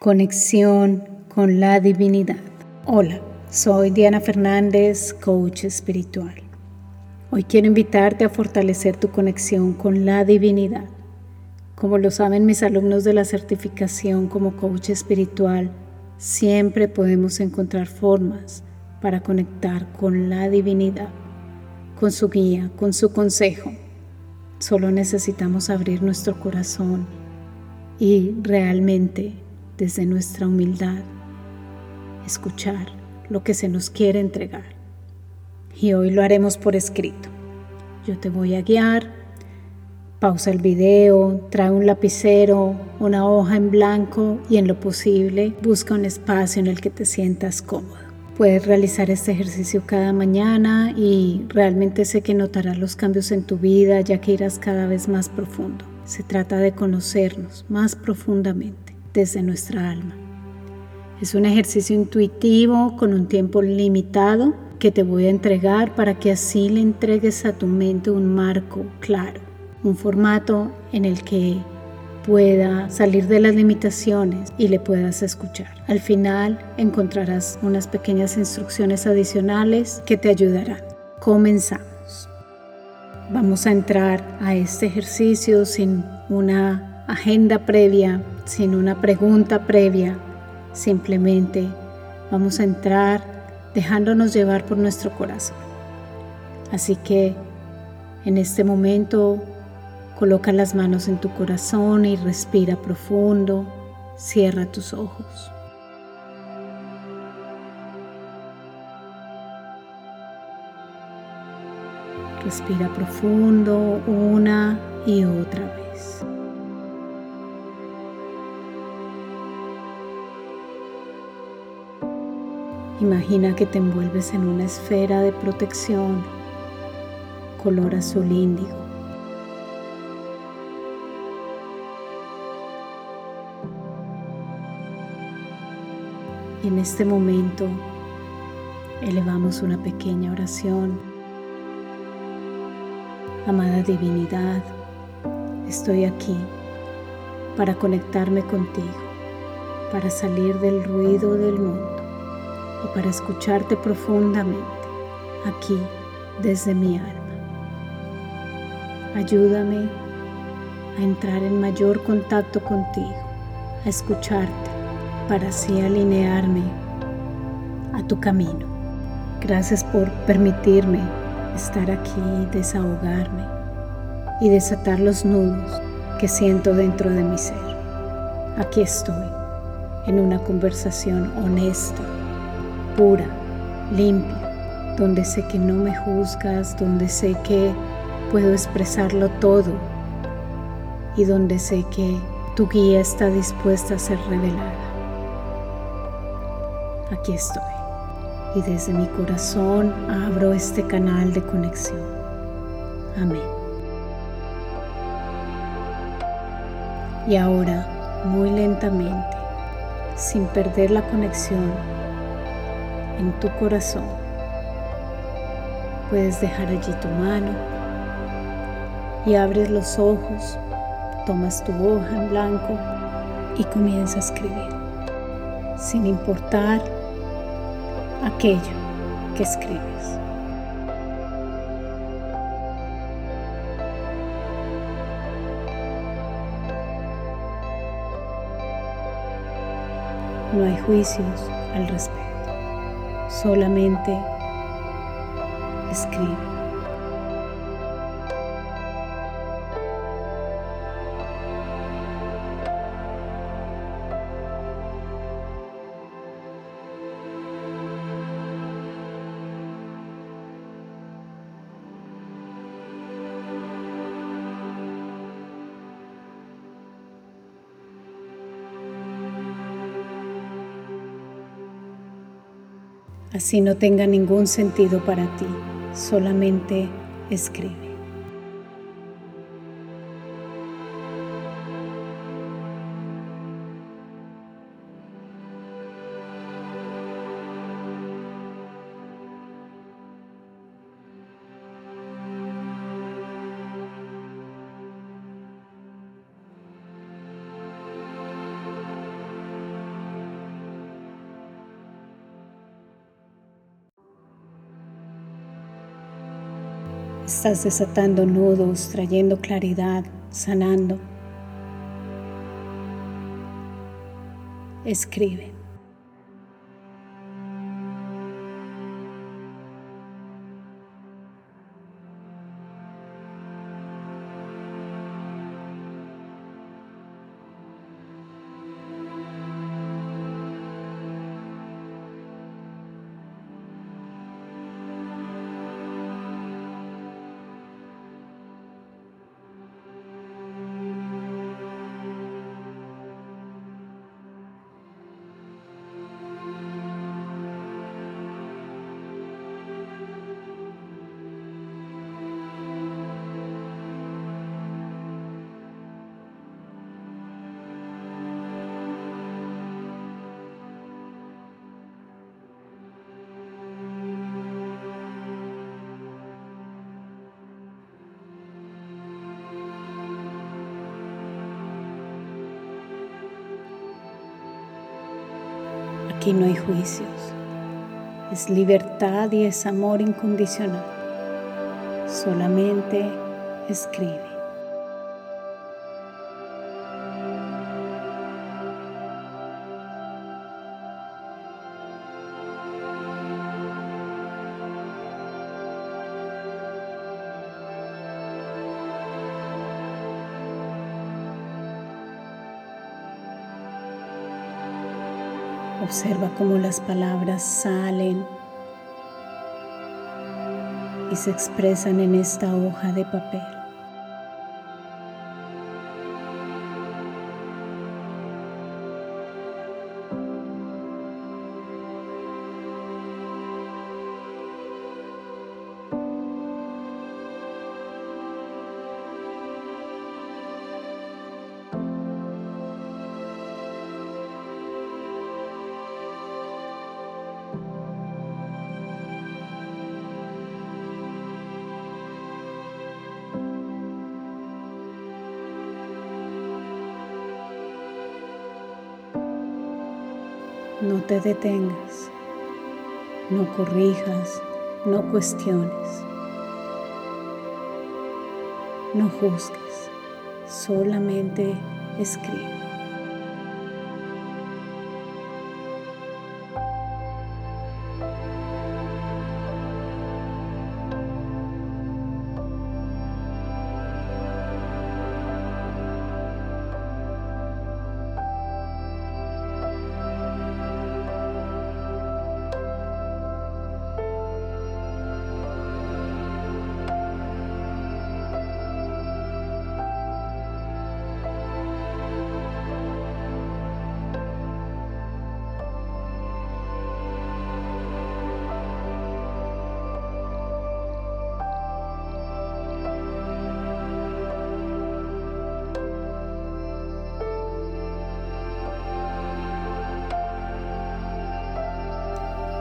Conexión con la divinidad. Hola, soy Diana Fernández, coach espiritual. Hoy quiero invitarte a fortalecer tu conexión con la divinidad. Como lo saben mis alumnos de la certificación como coach espiritual, siempre podemos encontrar formas para conectar con la divinidad, con su guía, con su consejo. Solo necesitamos abrir nuestro corazón y realmente desde nuestra humildad, escuchar lo que se nos quiere entregar. Y hoy lo haremos por escrito. Yo te voy a guiar. Pausa el video, trae un lapicero, una hoja en blanco y en lo posible busca un espacio en el que te sientas cómodo. Puedes realizar este ejercicio cada mañana y realmente sé que notarás los cambios en tu vida ya que irás cada vez más profundo. Se trata de conocernos más profundamente desde nuestra alma. Es un ejercicio intuitivo con un tiempo limitado que te voy a entregar para que así le entregues a tu mente un marco claro, un formato en el que pueda salir de las limitaciones y le puedas escuchar. Al final encontrarás unas pequeñas instrucciones adicionales que te ayudarán. Comenzamos. Vamos a entrar a este ejercicio sin una agenda previa sin una pregunta previa, simplemente vamos a entrar dejándonos llevar por nuestro corazón. Así que en este momento coloca las manos en tu corazón y respira profundo, cierra tus ojos. Respira profundo una y otra vez. Imagina que te envuelves en una esfera de protección color azul índigo. Y en este momento elevamos una pequeña oración. Amada divinidad, estoy aquí para conectarme contigo, para salir del ruido del mundo y para escucharte profundamente aquí desde mi alma. Ayúdame a entrar en mayor contacto contigo, a escucharte para así alinearme a tu camino. Gracias por permitirme estar aquí, desahogarme y desatar los nudos que siento dentro de mi ser. Aquí estoy, en una conversación honesta pura, limpia, donde sé que no me juzgas, donde sé que puedo expresarlo todo y donde sé que tu guía está dispuesta a ser revelada. Aquí estoy y desde mi corazón abro este canal de conexión. Amén. Y ahora, muy lentamente, sin perder la conexión, en tu corazón. Puedes dejar allí tu mano y abres los ojos, tomas tu hoja en blanco y comienzas a escribir, sin importar aquello que escribes. No hay juicios al respecto solamente escribe. Así no tenga ningún sentido para ti, solamente escribe. Estás desatando nudos, trayendo claridad, sanando. Escribe. Aquí no hay juicios. Es libertad y es amor incondicional. Solamente escribe. Observa cómo las palabras salen y se expresan en esta hoja de papel. No te detengas, no corrijas, no cuestiones, no juzgues, solamente escribe.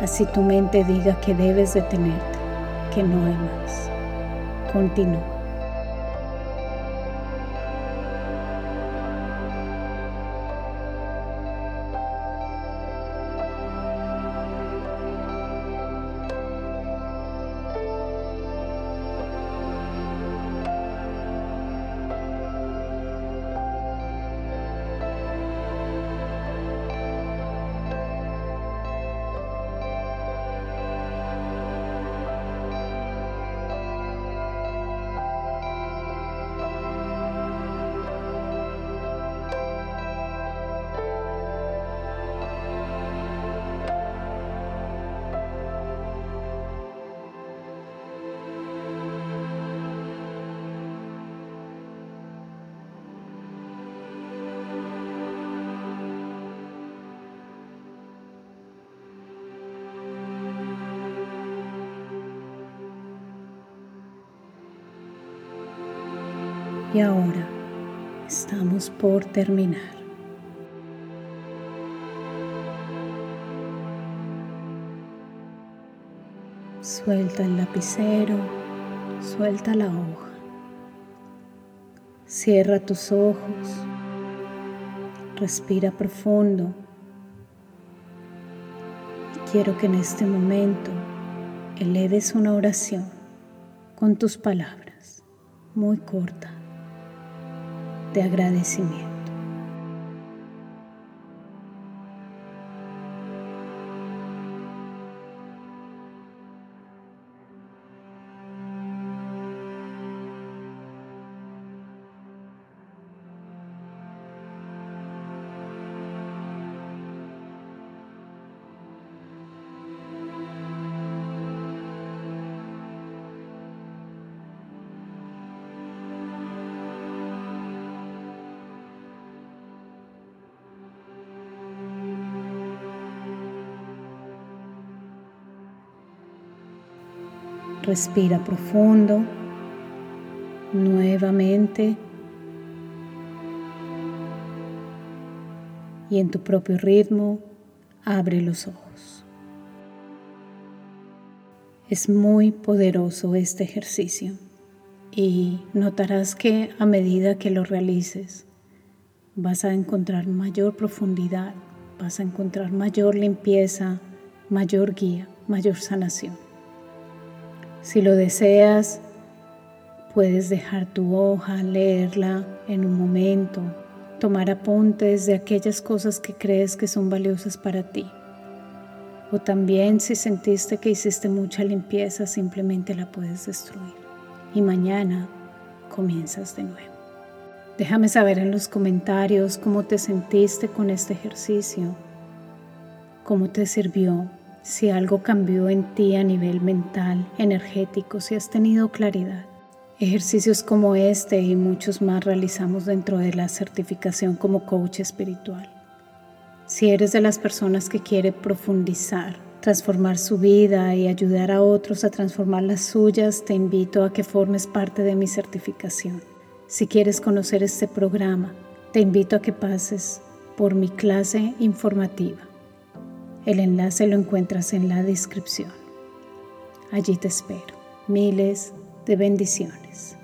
Así tu mente diga que debes detenerte, que no hay más. Continúa. Y ahora estamos por terminar. Suelta el lapicero, suelta la hoja. Cierra tus ojos, respira profundo. Y quiero que en este momento eleves una oración con tus palabras, muy corta, de agradecimiento. Respira profundo. Nuevamente. Y en tu propio ritmo, abre los ojos. Es muy poderoso este ejercicio y notarás que a medida que lo realices, vas a encontrar mayor profundidad, vas a encontrar mayor limpieza, mayor guía, mayor sanación. Si lo deseas, puedes dejar tu hoja, leerla en un momento, tomar apuntes de aquellas cosas que crees que son valiosas para ti. O también si sentiste que hiciste mucha limpieza, simplemente la puedes destruir. Y mañana comienzas de nuevo. Déjame saber en los comentarios cómo te sentiste con este ejercicio, cómo te sirvió si algo cambió en ti a nivel mental, energético, si has tenido claridad. Ejercicios como este y muchos más realizamos dentro de la certificación como coach espiritual. Si eres de las personas que quiere profundizar, transformar su vida y ayudar a otros a transformar las suyas, te invito a que formes parte de mi certificación. Si quieres conocer este programa, te invito a que pases por mi clase informativa. El enlace lo encuentras en la descripción. Allí te espero. Miles de bendiciones.